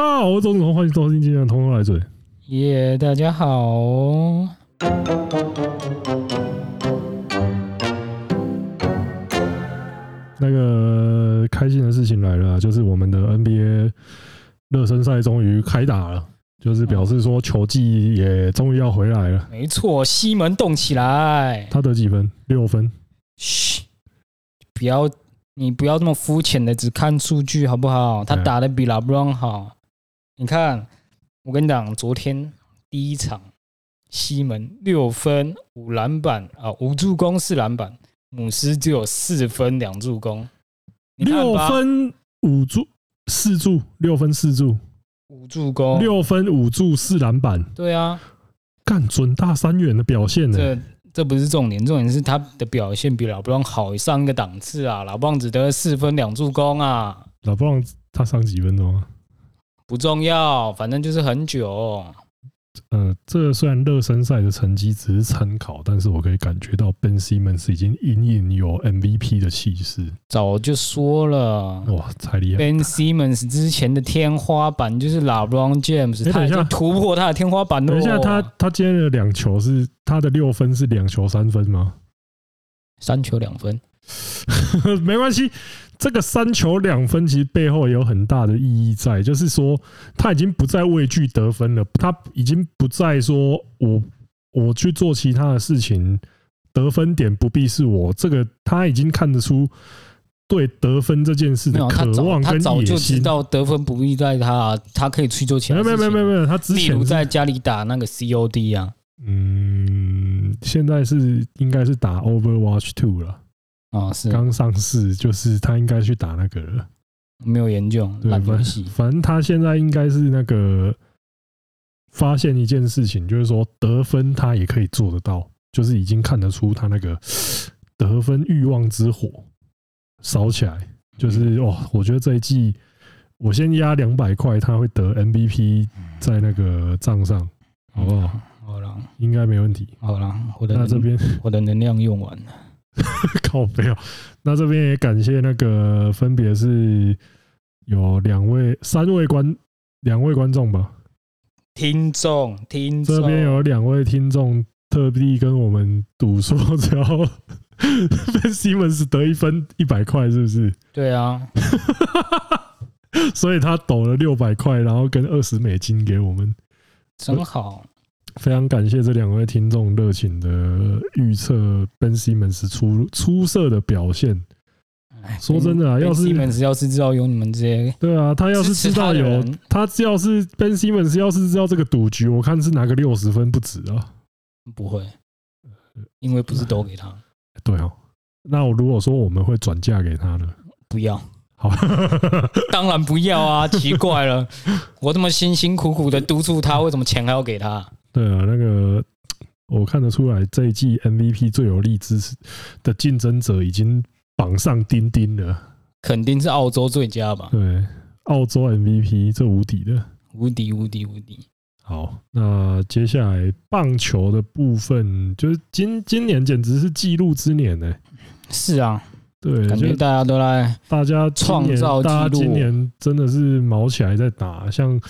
大家好，我是周子彤，欢迎收听今天的《通通来嘴》。耶，大家好。那个开心的事情来了，就是我们的 NBA 热身赛终于开打了，就是表示说球技也终于要回来了。没错，西门动起来。他得几分？六分。嘘，不要。你不要这么肤浅的只看数据好不好？他打的比拉布朗好。你看，我跟你讲，昨天第一场，西门六分五篮板啊，五助攻四篮板，姆斯只有四分两助攻。六分五助四助，六分四助五助攻，六分五助四篮板。对啊，干准大三元的表现呢。这不是重点，重点是他的表现比老布朗好上一个档次啊！老布朗只得了四分两助攻啊！老布朗他上几分钟啊？不重要，反正就是很久。呃，这虽然热身赛的成绩只是参考，但是我可以感觉到 Ben Simmons 已经隐隐有 MVP 的气势。早就说了，哇，太厉害！Ben Simmons 之前的天花板就是 LeBron James，他已经突破他的天花板了。等一下，他他今天的两球是他的六分是两球三分吗？三球两分，没关系。这个三球两分其实背后有很大的意义在，就是说他已经不再畏惧得分了，他已经不再说我我去做其他的事情，得分点不必是我。这个他已经看得出对得分这件事的渴望跟野心。他早就知道得分不必在他，他可以去做其他事情。没有没有没有没有，他之前例如在家里打那个 COD 啊，嗯，现在是应该是打 Overwatch Two 了。啊，是刚上市，就是他应该去打那个了。没有研究，对，反正他现在应该是那个发现一件事情，就是说得分他也可以做得到，就是已经看得出他那个 得分欲望之火烧起来。就是哇，我觉得这一季我先压两百块，他会得 MVP 在那个账上，好不好？好了，应该没问题。好了，我的那这边我的能量用完了。靠北哦，那这边也感谢那个，分别是有两位、三位观两位观众吧，听众听众，这边有两位听众特地跟我们赌说，只要 Ben Simmons 得一分一百块，是不是？对啊，所以他抖了六百块，然后跟二十美金给我们，真好。非常感谢这两位听众热情的预测，Ben Simmons 出出色的表现。说真的啊，要是 Ben Simmons 要是知道有你们这些，对啊，他要是知道有他，要是 Ben Simmons 要是知道这个赌局，我看是拿个六十分不止啊。不会，因为不是都给他。对哦，那我如果说我们会转嫁给他呢？不要。好，当然不要啊！奇怪了，我这么辛辛苦苦的督促他，为什么钱还要给他？对啊，那个我看得出来，这一季 MVP 最有力支持的竞争者已经榜上钉钉了，肯定是澳洲最佳吧？对，澳洲 MVP 这无敌的，无敌无敌无敌。好，那接下来棒球的部分，就是今今年简直是纪录之年呢、欸。是啊，对，感觉大家都来，大家创造，大家今年真的是卯起来在打，像。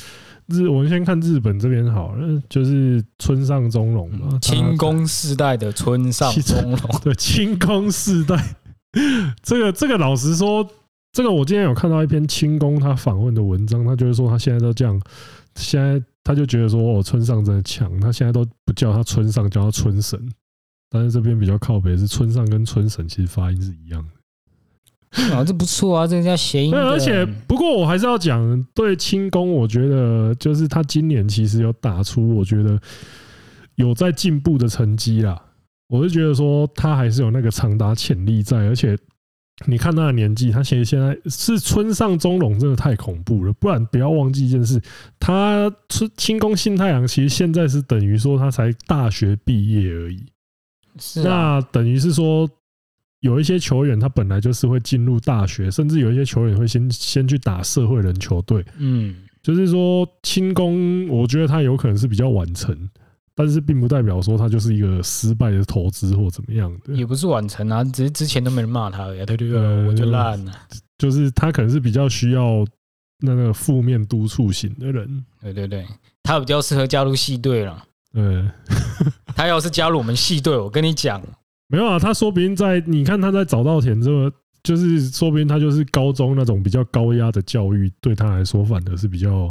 日，我们先看日本这边好了，就是村上中隆嘛，清宫世代的村上中隆，对，清宫世代。这个这个老实说，这个我今天有看到一篇清宫他访问的文章，他就是说他现在都这样，现在他就觉得说哦，村上真的强，他现在都不叫他村上，叫他村神。但是这边比较靠北是村上跟村神其实发音是一样的。啊，这不错啊，这个叫谐音。对，而且不过我还是要讲，对清宫，我觉得就是他今年其实有打出，我觉得有在进步的成绩啦。我是觉得说他还是有那个长打潜力在，而且你看他的年纪，他其实现在是村上中隆，真的太恐怖了。不然不要忘记一件事，他村清宫幸太郎其实现在是等于说他才大学毕业而已，是那等于是说。有一些球员，他本来就是会进入大学，甚至有一些球员会先先去打社会人球队。嗯，就是说轻功，我觉得他有可能是比较晚成，但是并不代表说他就是一个失败的投资或怎么样的。也不是晚成啊，只是之前都没人骂他而已。对对对，我就烂了。就是他可能是比较需要那个负面督促型的人。对对对，他比较适合加入系队了。对，他要是加入我们系队，我跟你讲，没有啊，他说不定在你看他在早稻田这么，就是说不定他就是高中那种比较高压的教育，对他来说反而是比较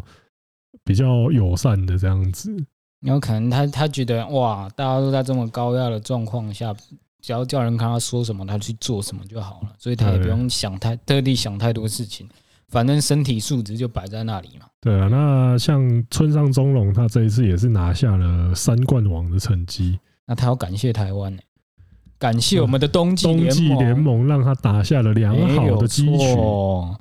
比较友善的这样子。有可能他他觉得哇，大家都在这么高压的状况下，只要叫人看他说什么，他去做什么就好了，所以他也不用想太特地想太多事情，反正身体素质就摆在那里嘛。对啊，那像村上中隆，他这一次也是拿下了三冠王的成绩。那他要感谢台湾呢、欸，感谢我们的冬季冬季联盟，让他打下了良好的基础。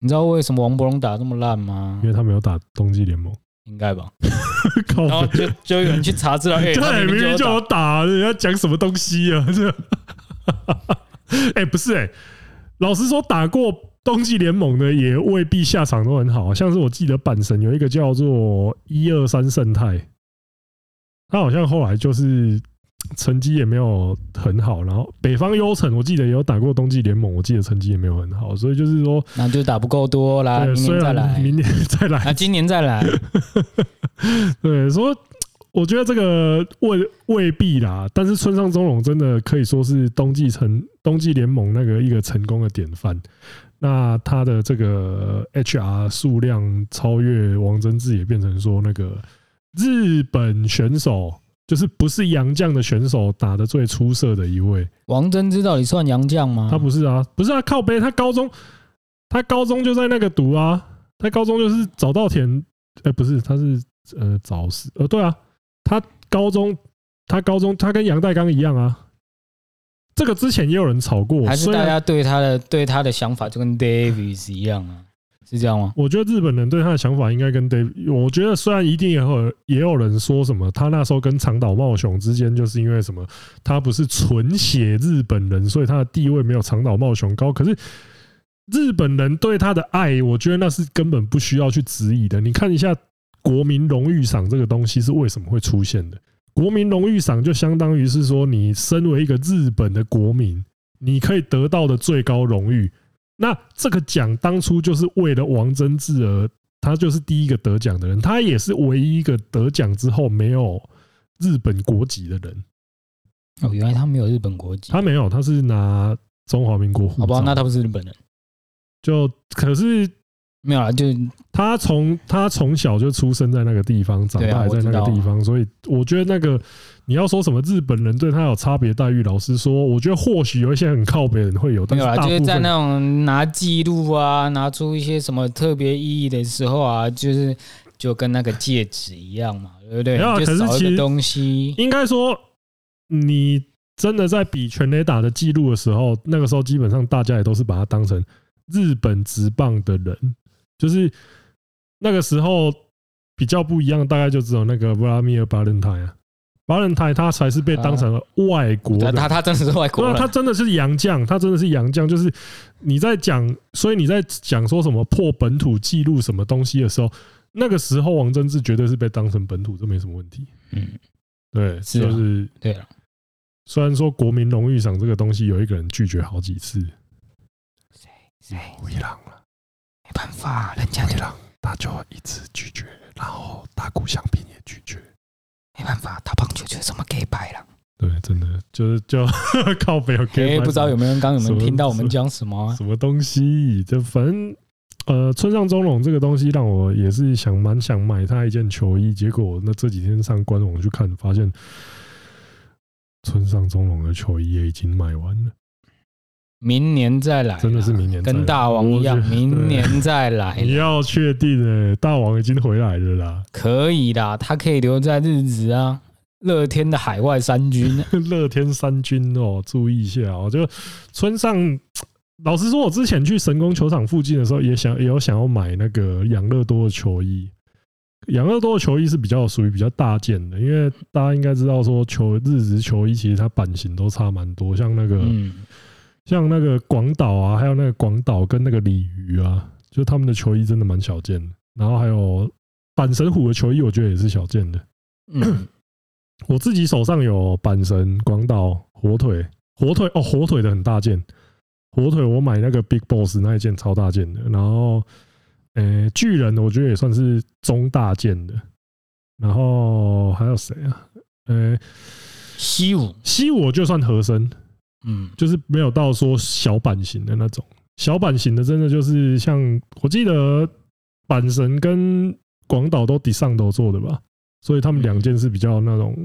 你知道为什么王博龙打这么烂吗？因为他没有打冬季联盟，应该吧？然后就就有人去查资料，哎，对，明明叫我打，人家讲什么东西啊？这，哎，不是哎，老实说，打过。冬季联盟的也未必下场都很好，像是我记得阪神有一个叫做一二三胜太，他好像后来就是成绩也没有很好。然后北方优城我记得也有打过冬季联盟，我记得成绩也没有很好，所以就是说那就打不够多啦，明年再来，明年再来，啊今年再来。对，说我觉得这个未未必啦，但是村上中隆真的可以说是冬季成冬季联盟那个一个成功的典范。那他的这个 HR 数量超越王贞治，也变成说那个日本选手，就是不是洋将的选手打的最出色的一位。王贞治到底算洋将吗？他不是啊，不是啊，靠背，他高中他高中就在那个读啊，他高中就是早稻田，哎，不是，他是呃早死呃对啊，他高中他高中他跟杨代刚一样啊。这个之前也有人吵过，还是大家对他的对他的想法就跟 Davis 一样啊？是这样吗？我觉得日本人对他的想法应该跟 Davis，我觉得虽然一定也有也有人说什么，他那时候跟长岛茂雄之间就是因为什么，他不是纯血日本人，所以他的地位没有长岛茂雄高。可是日本人对他的爱，我觉得那是根本不需要去质疑的。你看一下国民荣誉赏这个东西是为什么会出现的？国民荣誉赏就相当于是说，你身为一个日本的国民，你可以得到的最高荣誉。那这个奖当初就是为了王贞治而，他就是第一个得奖的人，他也是唯一一个得奖之后没有日本国籍的人。哦，原来他没有日本国籍，他没有，他是拿中华民国护照。好吧，那他不是日本人。就可是。没有啊，就他从他从小就出生在那个地方，长大在那个地方，所以我觉得那个你要说什么日本人对他有差别待遇，老实说，我觉得或许有一些很靠北的人会有，但是大部分就是在那种拿记录啊，拿出一些什么特别意义的时候啊，就是就跟那个戒指一样嘛，对不对？可是其实东西应该说，你真的在比全垒打的记录的时候，那个时候基本上大家也都是把它当成日本职棒的人。就是那个时候比较不一样，大概就只有那个布拉米尔巴伦泰啊，巴伦泰他才是被当成了外国人，他他真的是外国人，他真的是洋将，他真的是洋将。就是你在讲，所以你在讲说什么破本土记录什么东西的时候，那个时候王贞治绝对是被当成本土，这没什么问题。嗯，对，就是对了。虽然说国民荣誉赏这个东西有一个人拒绝好几次，谁谁吴一郎没办法，人家就让他就一直拒绝，然后大谷翔平也拒绝。没办法，打棒球就是这么给白了。对，真的就是就 靠北。哎，不知道有没有人刚有没有听到我们讲什么？什么东西？就反正呃，村上中隆这个东西让我也是想蛮想买他一件球衣，结果那这几天上官网去看，发现村上中隆的球衣也已经卖完了。明年再来，真的是明年跟大王一样，明年再来。你要确定哎，大王已经回来了啦，可以啦，他可以留在日职啊，乐天的海外三军，乐天三军哦，注意一下哦。就村上，老实说，我之前去神宫球场附近的时候，也想也有想要买那个养乐多的球衣。养乐多的球衣是比较属于比较大件的，因为大家应该知道说，球日职球衣其实它版型都差蛮多，像那个。像那个广岛啊，还有那个广岛跟那个鲤鱼啊，就他们的球衣真的蛮小件的。然后还有阪神虎的球衣，我觉得也是小件的。嗯，我自己手上有阪神、广岛、火腿、火腿哦，火腿的很大件。火腿我买那个 Big Boss 那一件超大件的。然后呃，巨人我觉得也算是中大件的。然后还有谁啊？呃，西武，西武就算合身，嗯，就是没有到说小版型的那种。小版型的真的就是像我记得阪神跟广岛都底上都做的吧，所以他们两件是比较那种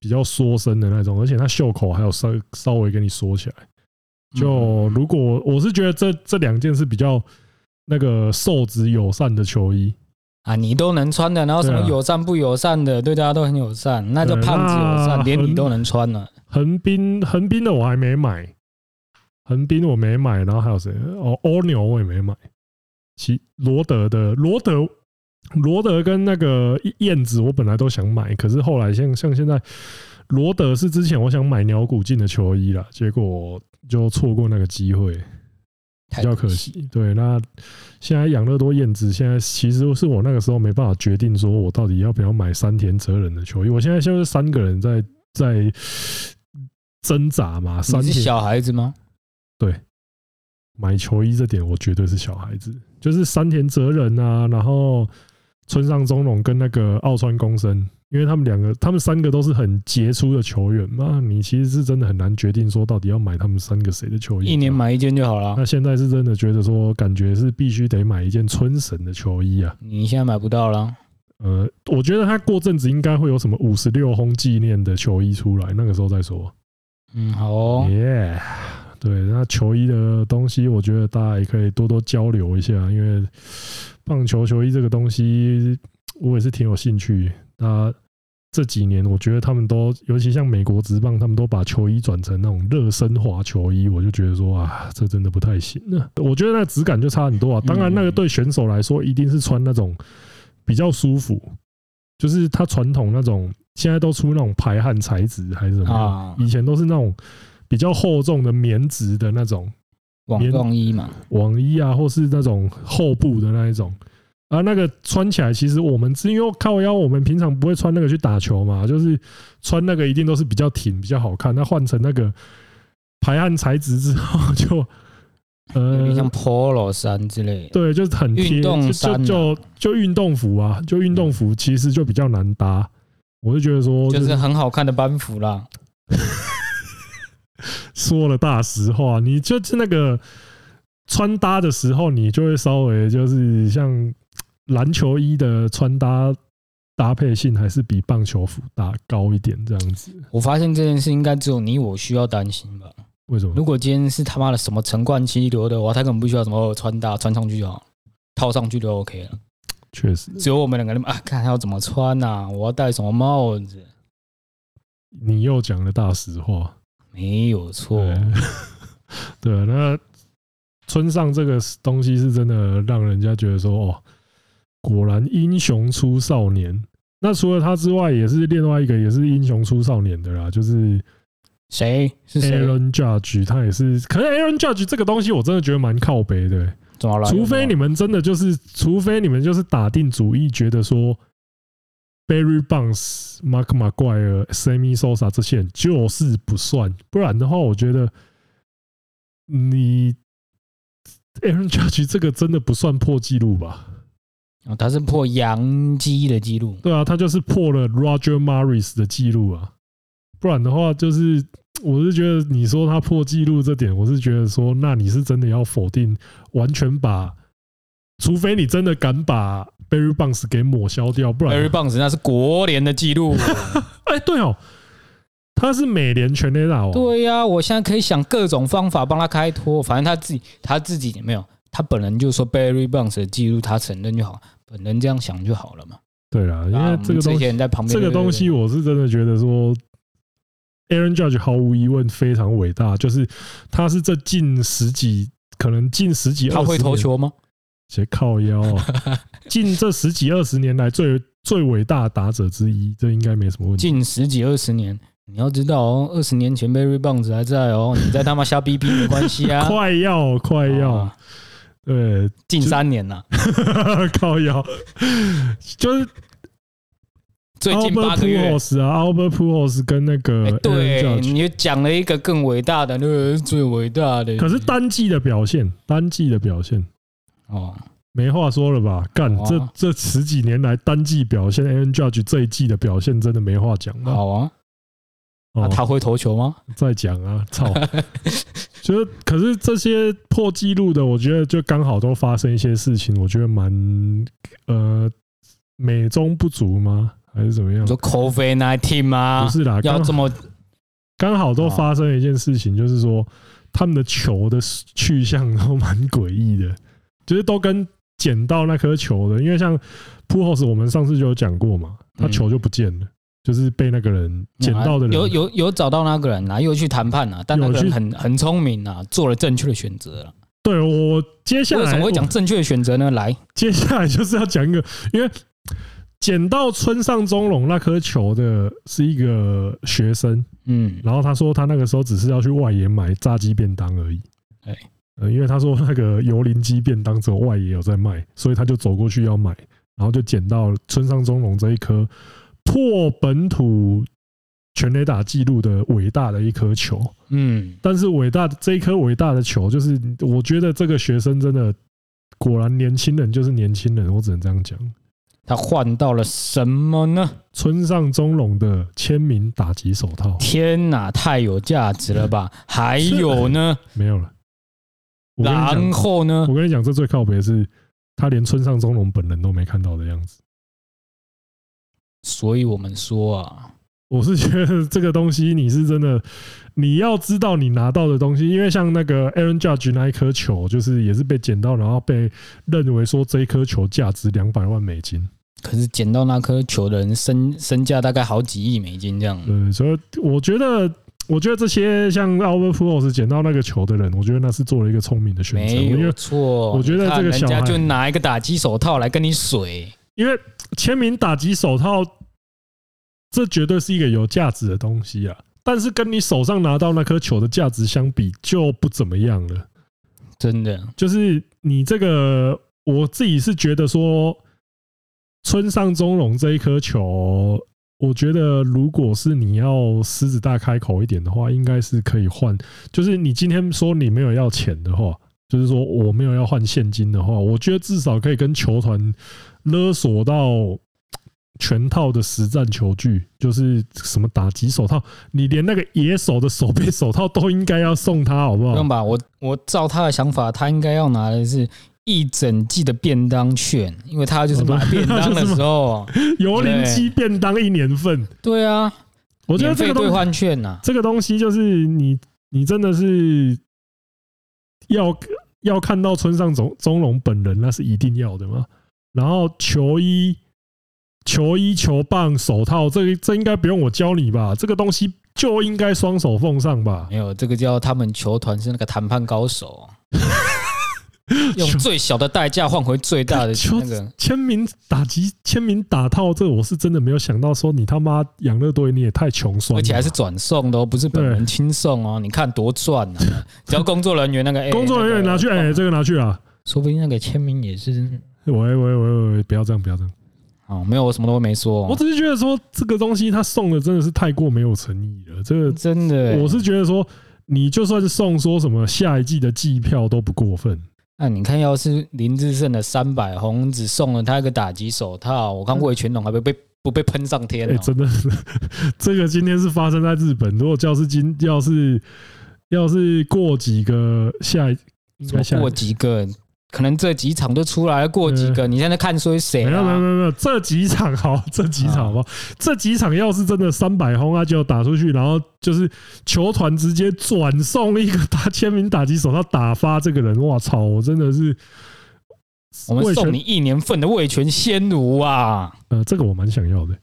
比较缩身的那种，而且它袖口还有稍稍微给你缩起来。就如果我是觉得这这两件是比较那个瘦子友善的球衣啊，你都能穿的，然后什么友善不友善的，对大家都很友善，那就胖子友善，连你都能穿了。横滨横滨的我还没买。横滨我没买，然后还有谁？哦，欧牛我也没买。其罗德的罗德罗德跟那个燕子，我本来都想买，可是后来像像现在罗德是之前我想买鸟谷进的球衣了，结果就错过那个机会，比较可惜。对，那现在养乐多燕子，现在其实是我那个时候没办法决定，说我到底要不要买山田哲人的球衣。我现在就是三个人在在挣扎嘛。三你是小孩子吗？对，买球衣这点我绝对是小孩子，就是山田哲人啊，然后村上中隆跟那个奥川公生，因为他们两个，他们三个都是很杰出的球员嘛，你其实是真的很难决定说到底要买他们三个谁的球衣，一年买一件就好了。那现在是真的觉得说，感觉是必须得买一件春神的球衣啊。你现在买不到了。呃，我觉得他过阵子应该会有什么五十六轰纪念的球衣出来，那个时候再说。嗯，好哦。耶。对，那球衣的东西，我觉得大家也可以多多交流一下，因为棒球球衣这个东西，我也是挺有兴趣。那这几年，我觉得他们都，尤其像美国职棒，他们都把球衣转成那种热身滑球衣，我就觉得说啊，这真的不太行了。我觉得那个质感就差很多啊。当然，那个对选手来说，一定是穿那种比较舒服，就是他传统那种，现在都出那种排汗材质还是什么，以前都是那种。比较厚重的棉质的那种网状衣嘛，网衣啊，或是那种厚布的那一种啊，那个穿起来其实我们是因为靠腰，我们平常不会穿那个去打球嘛，就是穿那个一定都是比较挺、比较好看。那换成那个排汗材质之后，就 呃，像 Polo 衫之类，对，就是很贴，就就就运动服啊，就运动服其实就比较难搭。我就觉得说，就是很好看的班服啦。说了大实话，你就是那个穿搭的时候，你就会稍微就是像篮球衣的穿搭搭配性，还是比棒球服搭高一点这样子。我发现这件事应该只有你我需要担心吧？为什么？如果今天是他妈的什么陈冠希留的话，他根本不需要什么穿搭，穿上去就好，套上去就 OK 了。确实，只有我们两个人啊，看要怎么穿啊，我要戴什么帽子？你又讲了大实话。没有错，对，那村上这个东西是真的让人家觉得说，哦，果然英雄出少年。那除了他之外，也是另外一个也是英雄出少年的啦，就是谁？是 Aaron Judge，他也是。可是 Aaron Judge 这个东西，我真的觉得蛮靠北的。除非你们真的就是，除非你们就是打定主意，觉得说。Barry b o n c e、Mark McGwire、Sammy Sosa 这些人就是不算，不然的话，我觉得你 Aaron Judge 这个真的不算破纪录吧？哦，他是破洋基的记录。对啊，他就是破了 Roger Maris 的记录啊。不然的话，就是我是觉得你说他破纪录这点，我是觉得说，那你是真的要否定，完全把，除非你真的敢把。Barry Bonds 给抹消掉，不然 Barry Bonds 那是国联的记录。哎，对哦，他是美联全垒打王。对呀，我现在可以想各种方法帮他开脱，反正他自己他自己也没有，他本人就说 Barry Bonds 的记录他承认就好，本人这样想就好了嘛。对啊，因为这个东西在旁边，这个东西我是真的觉得说，Aaron Judge 毫无疑问非常伟大，就是他是这近十几，可能近十几，他会投球吗？谁靠腰啊？近这十几二十年来最最伟大的打者之一，这应该没什么问题。近十几二十年，你要知道哦，二十年前 Barry Bonds 还在哦，你在他妈瞎逼逼没关系啊。快 要快要，对，近三年了，靠腰，就是最近八个月。啊，Albert Pujols 跟那个，对，你讲了一个更伟大的，那个最伟大的，可是单季的表现，单季的表现。哦，没话说了吧？干，这这十几年来单季表现，Aaron Judge 这一季的表现真的没话讲。好啊，哦，他会投球吗？再讲啊，操！就是可是这些破纪录的，我觉得就刚好都发生一些事情，我觉得蛮呃美中不足吗？还是怎么样？说 COVID nineteen 吗？不是啦，要这么刚好都发生一件事情，就是说他们的球的去向都蛮诡异的，就是都跟捡到那颗球的，因为像 Pujols 我们上次就有讲过嘛，他球就不见了。就是被那个人捡到的人，有有有找到那个人啊，又去谈判啊，但那个人很很聪明啊，做了正确的选择了。对，我接下来为什么会讲正确的选择呢？来，接下来就是要讲一个，因为捡到村上中龙那颗球的是一个学生，嗯，然后他说他那个时候只是要去外野买炸鸡便当而已，哎，呃，因为他说那个油淋鸡便当只有外野有在卖，所以他就走过去要买，然后就捡到村上中龙这一颗。破本土全垒打纪录的伟大的一颗球，嗯，但是伟大的这一颗伟大的球，就是我觉得这个学生真的果然年轻人就是年轻人，我只能这样讲。他换到了什么呢？村上中隆的签名打击手套。天哪，太有价值了吧？还有呢？没有了。然后呢？我跟你讲，这最靠北的是他连村上中隆本人都没看到的样子。所以我们说啊，我是觉得这个东西你是真的，你要知道你拿到的东西，因为像那个 Aaron Judge 那一颗球，就是也是被捡到，然后被认为说这一颗球价值两百万美金。可是捡到那颗球的人身身价大概好几亿美金这样。对，所以我觉得，我觉得这些像 Albert Pujols 捡到那个球的人，我觉得那是做了一个聪明的选择。没有错，我觉得这个小孩就拿一个打击手套来跟你水，因为。签名打击手套，这绝对是一个有价值的东西啊！但是跟你手上拿到那颗球的价值相比，就不怎么样了。真的，就是你这个，我自己是觉得说，村上中龙这一颗球，我觉得如果是你要狮子大开口一点的话，应该是可以换。就是你今天说你没有要钱的话，就是说我没有要换现金的话，我觉得至少可以跟球团。勒索到全套的实战球具，就是什么打击手套，你连那个野手的手背手套都应该要送他，好不好？不用吧，我我照他的想法，他应该要拿的是一整季的便当券，因为他就是买 便当的时候，油淋鸡便当一年份。对啊，我觉得这个兑换券呐，这个东西就是你你真的是要要看到村上总中龙本人，那是一定要的吗？然后球衣、球衣、球棒、手套，这这应该不用我教你吧？这个东西就应该双手奉上吧？没有，这个叫他们球团是那个谈判高手，用最小的代价换回最大的那个签名打击、签名打套。这个我是真的没有想到，说你他妈养乐多你也太穷酸了，而且还是转送的哦，不是本人亲送哦。你看多赚啊！只要工作人员那个，工作人员拿去，哎，这个拿去啊，说不定那个签名也是。喂喂喂喂，不要这样，不要这样。哦，没有，我什么都没说。我只是觉得说这个东西他送的真的是太过没有诚意了。这个真的，我是觉得说你就算是送说什么下一季的季票都不过分。那你看，要是林志胜的三百红只送了他一个打击手套，我看味全龙还被被不被喷上天？哎，真的是 这个今天是发生在日本。如果教师今要是要是过几个下，应该下过几个。可能这几场都出来，过几个，你在那看说谁？没有没有没有没有，这几场好，这几场好不好？这几场要是真的三百轰啊，就打出去，然后就是球团直接转送一个打签名打击手套打发这个人，哇操！我真的是，我们送你一年份的味全鲜奴啊！呃，这个我蛮想要的。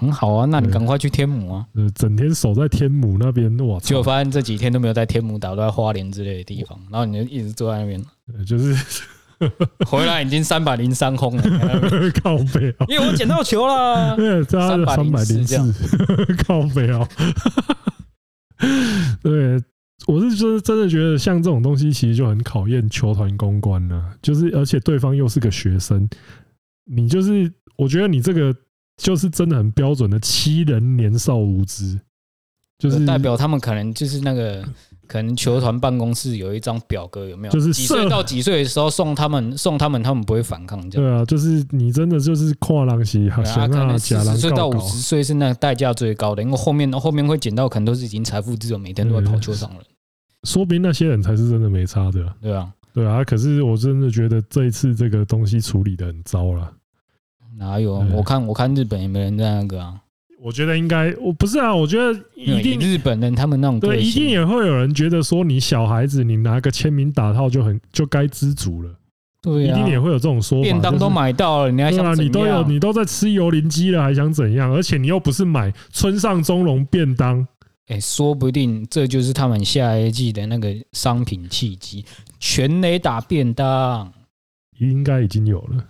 很好啊，那你赶快去天母啊！呃，整天守在天母那边，哇！结果发现这几天都没有在天母打，都在花莲之类的地方，然后你就一直坐在那边，就是 回来已经三百零三轰了，靠北啊！因为我捡到球了，对，三百零四，靠北啊！对，我是就是真的觉得像这种东西，其实就很考验球团公关了，就是而且对方又是个学生，你就是我觉得你这个。就是真的很标准的七人年少无知，就是代表他们可能就是那个可能球团办公室有一张表格，有没有？就是几岁到几岁的时候送他们，送他们，他们不会反抗。这样对啊，就是你真的就是跨栏系，好像啊，四十岁到五十岁是那个代价最高的，因为后面后面会捡到，可能都是已经财富自由，每天都会跑球场了。说不定那些人才是真的没差的。对啊，对啊。可是我真的觉得这一次这个东西处理的很糟了。哪有？我看我看日本也没人在那个啊。我觉得应该，我不是啊，我觉得一定日本人他们那种对，一定也会有人觉得说，你小孩子你拿个签名打套就很就该知足了，对，一定也会有这种说法。便当都买到了，你还想？你都有，你都在吃油淋鸡了，还想怎样？而且你又不是买村上中龙便当，哎，说不定这就是他们下一季的那个商品契机，全垒打便当，应该已经有了。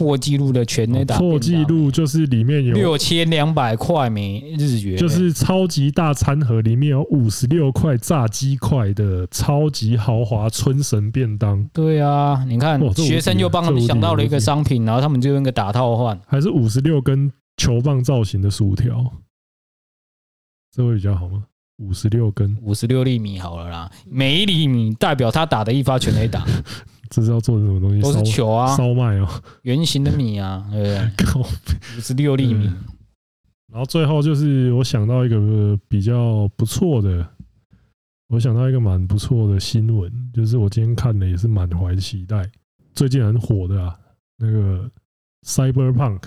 破纪录的全垒打，破纪录就是里面有六千两百块美日元，就是超级大餐盒，里面有五十六块炸鸡块的超级豪华春神便当。对啊，你看学生又帮他们想到了一个商品，然后他们就用个打套换，还是五十六根球棒造型的薯条，这会比较好吗？五十六根，五十六厘米好了啦，每一厘米代表他打的一发全垒打。这是要做什么东西？都是球啊，烧麦哦，圆形的米啊，对不对？五十六粒米。然后最后就是我想到一个比较不错的，我想到一个蛮不错的新闻，就是我今天看的也是满怀期待。最近很火的啊，那个 Cyberpunk，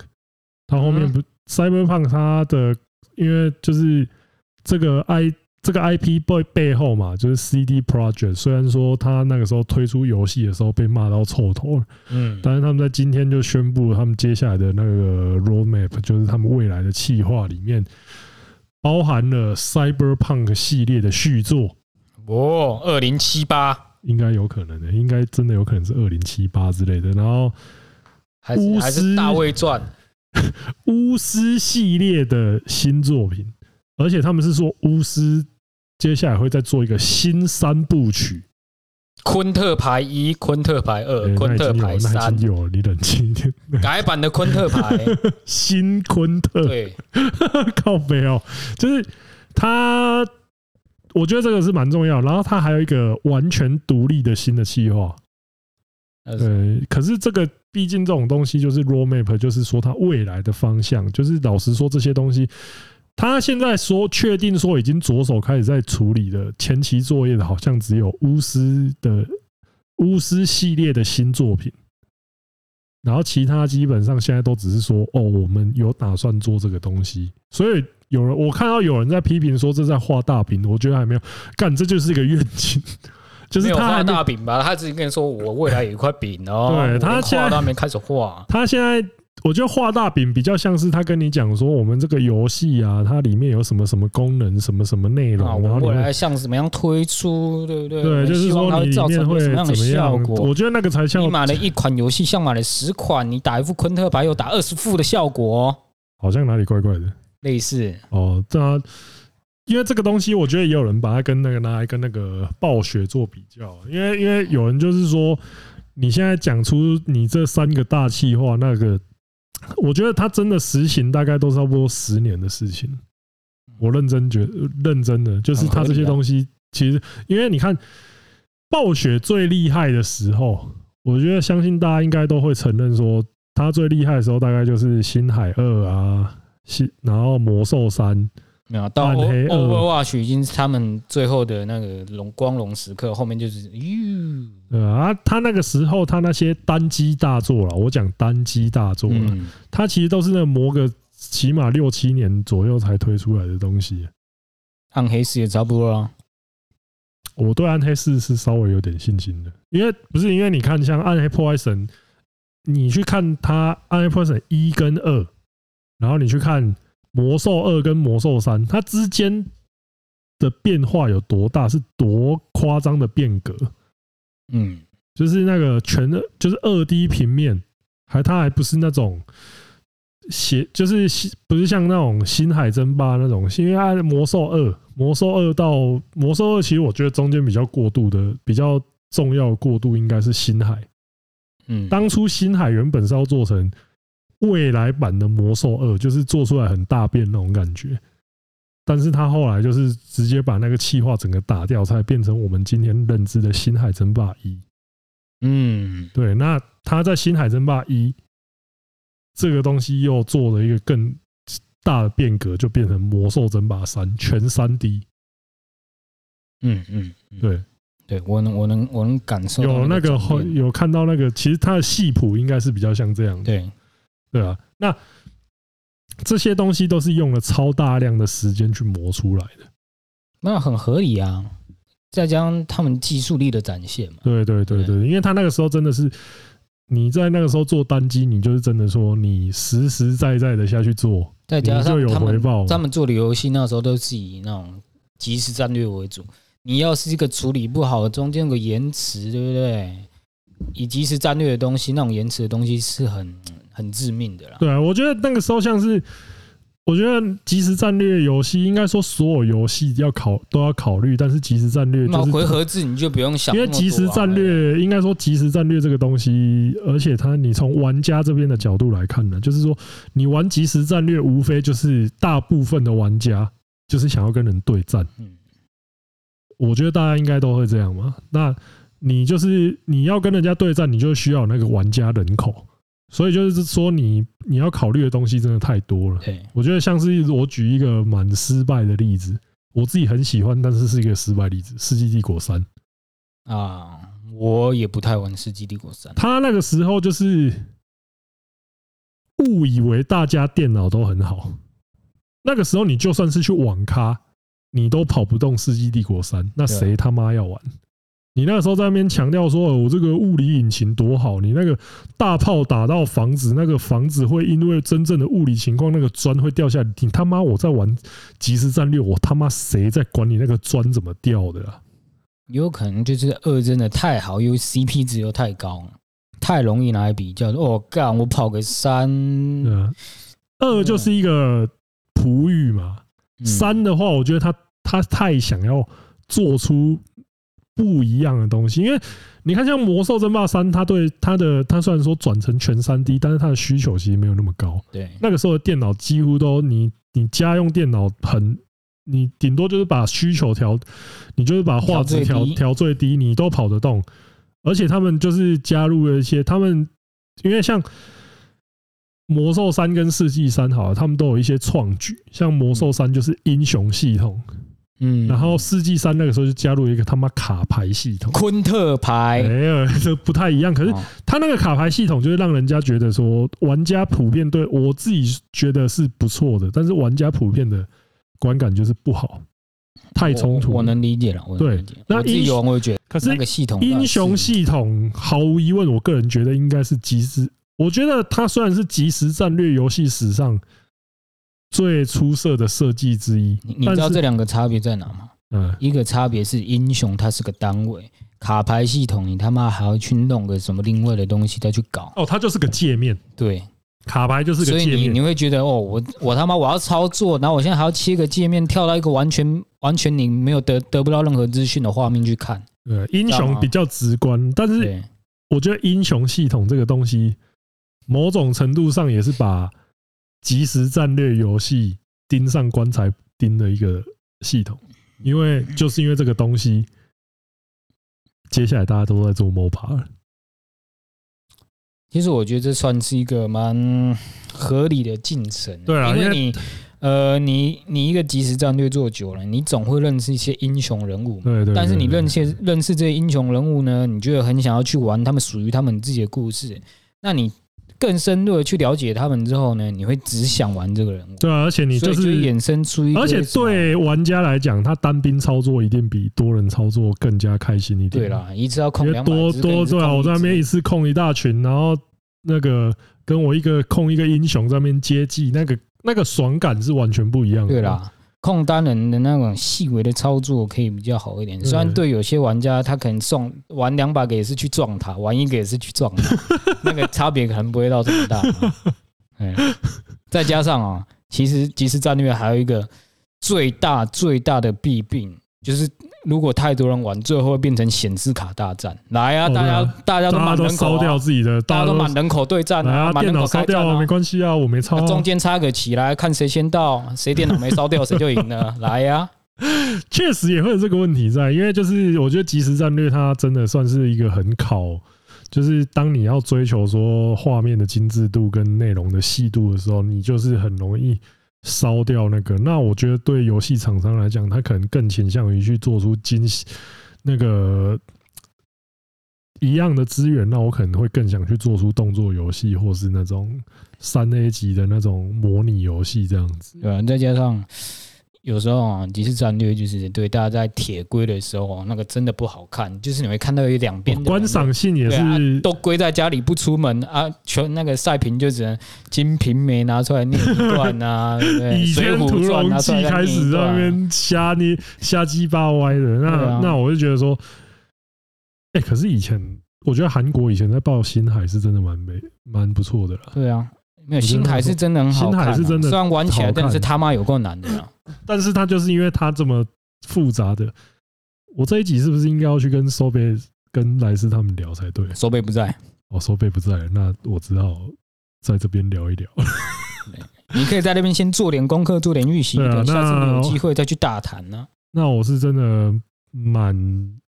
它后面不 Cyberpunk 它的，因为就是这个 I。这个 IP 背背后嘛，就是 CD Project。虽然说他那个时候推出游戏的时候被骂到臭头了，嗯，但是他们在今天就宣布他们接下来的那个 Roadmap，就是他们未来的企划里面包含了 Cyberpunk 系列的续作。哦，二零七八应该有可能的，应该真的有可能是二零七八之类的。然后还是还是大卫传 巫师系列的新作品，而且他们是说巫师。接下来会再做一个新三部曲，昆特牌一、昆特牌二、昆特牌三。有，你冷静一点。改版的昆特牌，新昆特。对，靠北哦，就是他，我觉得这个是蛮重要。然后他还有一个完全独立的新的计划。对，可是这个毕竟这种东西就是 roadmap，就是说它未来的方向。就是老实说，这些东西。他现在说确定说已经着手开始在处理的前期作业的，好像只有巫师的巫师系列的新作品，然后其他基本上现在都只是说哦，我们有打算做这个东西。所以有人我看到有人在批评说这在画大饼，我觉得还没有干，这就是一个愿景，就是他画大饼吧，他自己跟你说我未来有一块饼哦，对他现在还没开始画，他现在。我觉得画大饼比较像是他跟你讲说，我们这个游戏啊，它里面有什么什么功能，什么什么内容，然后未来像什么样推出，对不对？对，就是说你里面会什么样的效果？我觉得那个才像你买了一款游戏，像买了十款，你打一副昆特牌，又打二十副的效果，好像哪里怪怪的。类似哦，对啊，因为这个东西，我觉得也有人把它跟那个拿来跟那个暴雪做比较，因为因为有人就是说，你现在讲出你这三个大企划那个。我觉得他真的实行大概都差不多十年的事情。我认真觉得，认真的就是他这些东西，其实因为你看暴雪最厉害的时候，我觉得相信大家应该都会承认说，他最厉害的时候大概就是星海二啊，星然后魔兽三。没有到 Overwatch 已经是他们最后的那个荣光荣时刻，后面就是哟，对啊，他那个时候他那些单机大作了，我讲单机大作了，他其实都是那磨个起码六七年左右才推出来的东西。暗黑四也差不多啊，我对暗黑四是稍微有点信心的，因为不是因为你看像暗黑破坏神，你去看他暗黑破坏神一跟二，然后你去看。魔兽二跟魔兽三，它之间的变化有多大？是多夸张的变革？嗯，就是那个全二，就是二 D 平面，还它还不是那种写，就是不是像那种星海争霸那种。因为它魔兽二，魔兽二到魔兽二，其实我觉得中间比较过渡的、比较重要的过渡应该是星海。嗯，当初星海原本是要做成。未来版的魔兽二就是做出来很大变那种感觉，但是他后来就是直接把那个气化整个打掉，才变成我们今天认知的星海争霸一。嗯，对。那他在星海争霸一这个东西又做了一个更大的变革，就变成魔兽争霸三全三 D。嗯嗯，对，对我能我能我能感受有那个有看到那个，其实它的戏谱应该是比较像这样的。对，对啊，那。这些东西都是用了超大量的时间去磨出来的，那很合理啊。再加上他们技术力的展现嘛。对对对对，因为他那个时候真的是你在那个时候做单机，你就是真的说你实实在在的下去做，再加上就有回报。他们做的游戏那时候都是以那种即时战略为主。你要是一个处理不好，中间有个延迟，对不对？以即时战略的东西，那种延迟的东西是很。很致命的啦。对啊，我觉得那个时候像是，我觉得即时战略游戏应该说所有游戏要考都要考虑，但是即时战略就是回合制，你就不用想。因为即时战略应该说即时战略这个东西，而且它你从玩家这边的角度来看呢，就是说你玩即时战略，无非就是大部分的玩家就是想要跟人对战。嗯，我觉得大家应该都会这样嘛。那你就是你要跟人家对战，你就需要那个玩家人口。所以就是说，你你要考虑的东西真的太多了。对，我觉得像是我举一个蛮失败的例子，我自己很喜欢，但是是一个失败例子，《世纪帝国三》啊，我也不太玩《世纪帝国三》。他那个时候就是误以为大家电脑都很好，那个时候你就算是去网咖，你都跑不动《世纪帝国三》，那谁他妈要玩？你那个时候在那边强调说，我这个物理引擎多好，你那个大炮打到房子，那个房子会因为真正的物理情况，那个砖会掉下来。你他妈我在玩即时战略，我他妈谁在管你那个砖怎么掉的啊？有可能就是二真的太好，因为 CP 值又太高，太容易拿来比较。哦，干我跑个三，二就是一个璞玉嘛。三的话，我觉得他他太想要做出。不一样的东西，因为你看，像《魔兽争霸三》，它对它的它虽然说转成全三 D，但是它的需求其实没有那么高。对，那个时候的电脑几乎都你你家用电脑很，你顶多就是把需求调，你就是把画质调调最低，你都跑得动。而且他们就是加入了一些，他们因为像《魔兽三》跟《世纪三》好了，他们都有一些创举，像《魔兽三》就是英雄系统。嗯，然后世纪三那个时候就加入一个他妈卡牌系统，昆特牌，没有，这不太一样。可是他那个卡牌系统就是让人家觉得说，玩家普遍对我自己觉得是不错的，但是玩家普遍的观感就是不好，太冲突。我能理解了，对。那英雄我觉得，可是那个系统，英雄系统毫无疑问，我个人觉得应该是即时。我觉得它虽然是即时战略游戏史上。最出色的设计之一，你知道这两个差别在哪吗？嗯，一个差别是英雄它是个单位，卡牌系统你他妈还要去弄个什么另外的东西再去搞。哦，它就是个界面。对，卡牌就是个界面。所以你你会觉得哦，我我他妈我要操作，然后我现在还要切个界面，跳到一个完全完全你没有得得不到任何资讯的画面去看。对，英雄比较直观，但是我觉得英雄系统这个东西，某种程度上也是把。即时战略游戏盯上棺材钉的一个系统，因为就是因为这个东西，接下来大家都在做 MOBA 了。其实我觉得这算是一个蛮合理的进程。对啊，因为你呃，你你一个即时战略做久了，你总会认识一些英雄人物。对对。但是你认识认识这些英雄人物呢，你就很想要去玩他们属于他们自己的故事。那你。更深入的去了解他们之后呢，你会只想玩这个人物。对啊，而且你就是衍生出一个，而且对玩家来讲，他单兵操作一定比多人操作更加开心一点。对啦，一次要控两百多多对啊，我在那边一次控一大群，然后那个跟我一个控一个英雄在那边接济，那个那个爽感是完全不一样的。对啦。控单人的那种细微的操作可以比较好一点，虽然对有些玩家他可能送玩两把个也是去撞他，玩一个也是去撞他，那个差别可能不会到这么大。哎，再加上啊，其实即时战略还有一个最大最大的弊病，就是如果太多人玩，最后会变成显示卡大战。来啊，大家大家都满人口，烧掉自己的，大家都满人口对战啊，电脑烧掉没关系啊，我没抄。中间插个旗来看谁先到，谁电脑没烧掉谁就赢了。来呀，确实也会有这个问题在，因为就是我觉得即时战略它真的算是一个很考，就是当你要追求说画面的精致度跟内容的细度的时候，你就是很容易。烧掉那个，那我觉得对游戏厂商来讲，他可能更倾向于去做出惊喜那个一样的资源，那我可能会更想去做出动作游戏，或是那种三 A 级的那种模拟游戏这样子。对，再加上。有时候啊，即时战略就是对大家在铁归的时候，那个真的不好看。就是你会看到有两边观赏性也是、啊、都归在家里不出门啊，全那个赛评就只能《金瓶梅》拿出来念一段啊，对《倚天屠龙记》开始在那边瞎捏瞎鸡巴歪的。那、啊、那我就觉得说，哎、欸，可是以前我觉得韩国以前在报星海是真的蛮美蛮不错的啦。对啊。没有星海是真的很好看，啊，星海是真的，虽然玩起来，但是他妈有够难的，啊。但是他就是因为他这么复杂的，我这一集是不是应该要去跟收贝、跟莱斯他们聊才对？收贝不在，哦，收贝不在，那我只好在这边聊一聊。你可以在那边先做点功课，做点预习，等下次有机会再去大谈呢。那我是真的蛮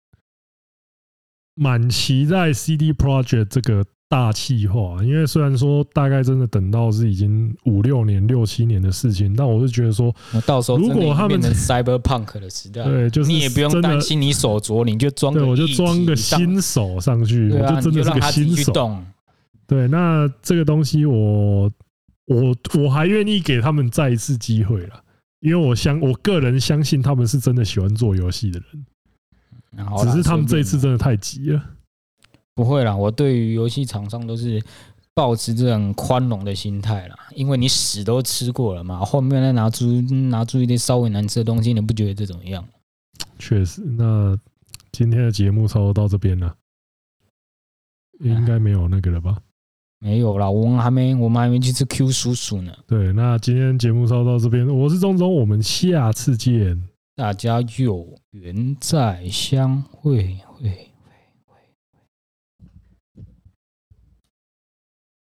蛮期待 CD Project 这个。大气化，因为虽然说大概真的等到是已经五六年、六七年的事情，但我是觉得说，到时候如果他们变成 Cyberpunk 的时代，对，就是你也不用担心你手镯，你就装，对，我就装个新手上去，我就真的是个新手。对，那这个东西我我我还愿意给他们再一次机会了，因为我相我个人相信他们是真的喜欢做游戏的人，只是他们这一次真的太急了。不会啦，我对于游戏厂商都是保持这种宽容的心态啦，因为你屎都吃过了嘛，后面再拿出拿出一点稍微难吃的东西，你不觉得这怎么样？确实，那今天的节目差不多到这边了，应该没有那个了吧？没有啦，我们还没，我们还没去吃 Q 叔叔呢。对，那今天节目差不多到这边，我是钟钟，我们下次见，大家有缘再相会会。